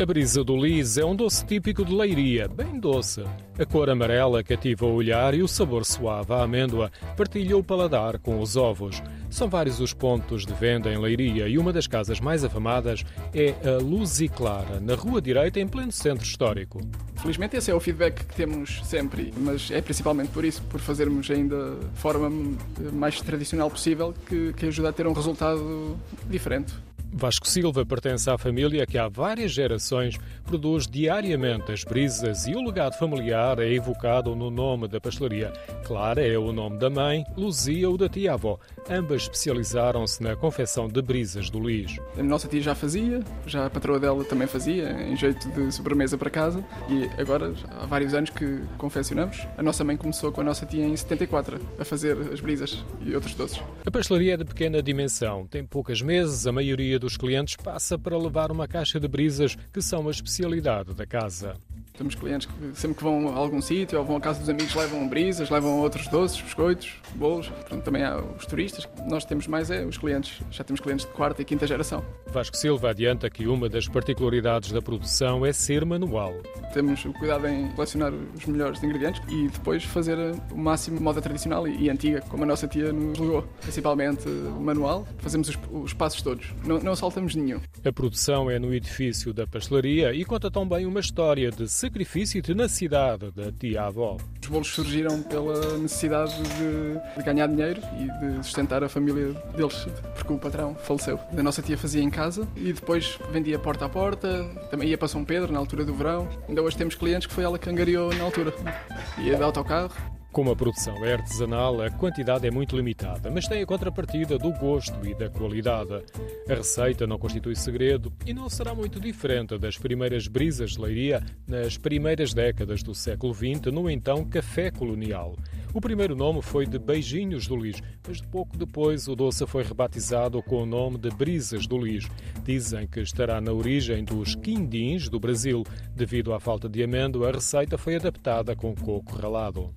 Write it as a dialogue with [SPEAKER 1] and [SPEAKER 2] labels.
[SPEAKER 1] A brisa do lis é um doce típico de Leiria, bem doce. A cor amarela cativa o olhar e o sabor suave à amêndoa partilha o paladar com os ovos. São vários os pontos de venda em Leiria e uma das casas mais afamadas é a Luz e Clara, na Rua Direita, em pleno centro histórico.
[SPEAKER 2] Felizmente esse é o feedback que temos sempre, mas é principalmente por isso, por fazermos ainda de forma mais tradicional possível, que, que ajuda a ter um resultado diferente.
[SPEAKER 1] Vasco Silva pertence à família que há várias gerações produz diariamente as brisas e o legado familiar é evocado no nome da pastelaria. Clara é o nome da mãe, Luzia o da tia-avó. Ambas especializaram-se na confecção de brisas do Lis.
[SPEAKER 2] A nossa tia já fazia, já a patroa dela também fazia, em jeito de sobremesa para casa e agora há vários anos que confeccionamos. A nossa mãe começou com a nossa tia em 74 a fazer as brisas e outros doces.
[SPEAKER 1] A pastelaria é de pequena dimensão, tem poucas mesas, a maioria dos clientes passa para levar uma caixa de brisas que são a especialidade da casa.
[SPEAKER 2] Temos clientes que sempre que vão a algum sítio ou vão à casa dos amigos levam brisas, levam outros doces, biscoitos, bolos. Portanto, também há os turistas. Nós temos mais é os clientes. Já temos clientes de quarta e quinta geração.
[SPEAKER 1] Vasco Silva adianta que uma das particularidades da produção é ser manual.
[SPEAKER 2] Temos o cuidado em selecionar os melhores ingredientes e depois fazer o máximo moda tradicional e, antiga, como a nossa tia nos legou. Principalmente manual, fazemos os, os passos todos. Não, não saltamos nenhum.
[SPEAKER 1] A produção é no edifício da pastelaria e conta também uma história de sacrifício e tenacidade da tia-avó.
[SPEAKER 2] Os bolos surgiram pela necessidade de, de, ganhar dinheiro e de sustentar a família deles, porque o patrão faleceu. A nossa tia fazia em casa e depois vendia porta a porta, também ia para São Pedro na altura do verão. Ainda hoje temos clientes que foi ela que angariou na altura. Ia de autocarro.
[SPEAKER 1] Como a produção é artesanal, a quantidade é muito limitada, mas tem a contrapartida do gosto e da qualidade. A receita não constitui segredo e não será muito diferente das primeiras brisas de leiria nas primeiras décadas do século XX, no então café colonial. O primeiro nome foi de Beijinhos do Lis, mas pouco depois o doce foi rebatizado com o nome de Brisas do Lis. Dizem que estará na origem dos quindins do Brasil. Devido à falta de amêndoa, a receita foi adaptada com coco ralado.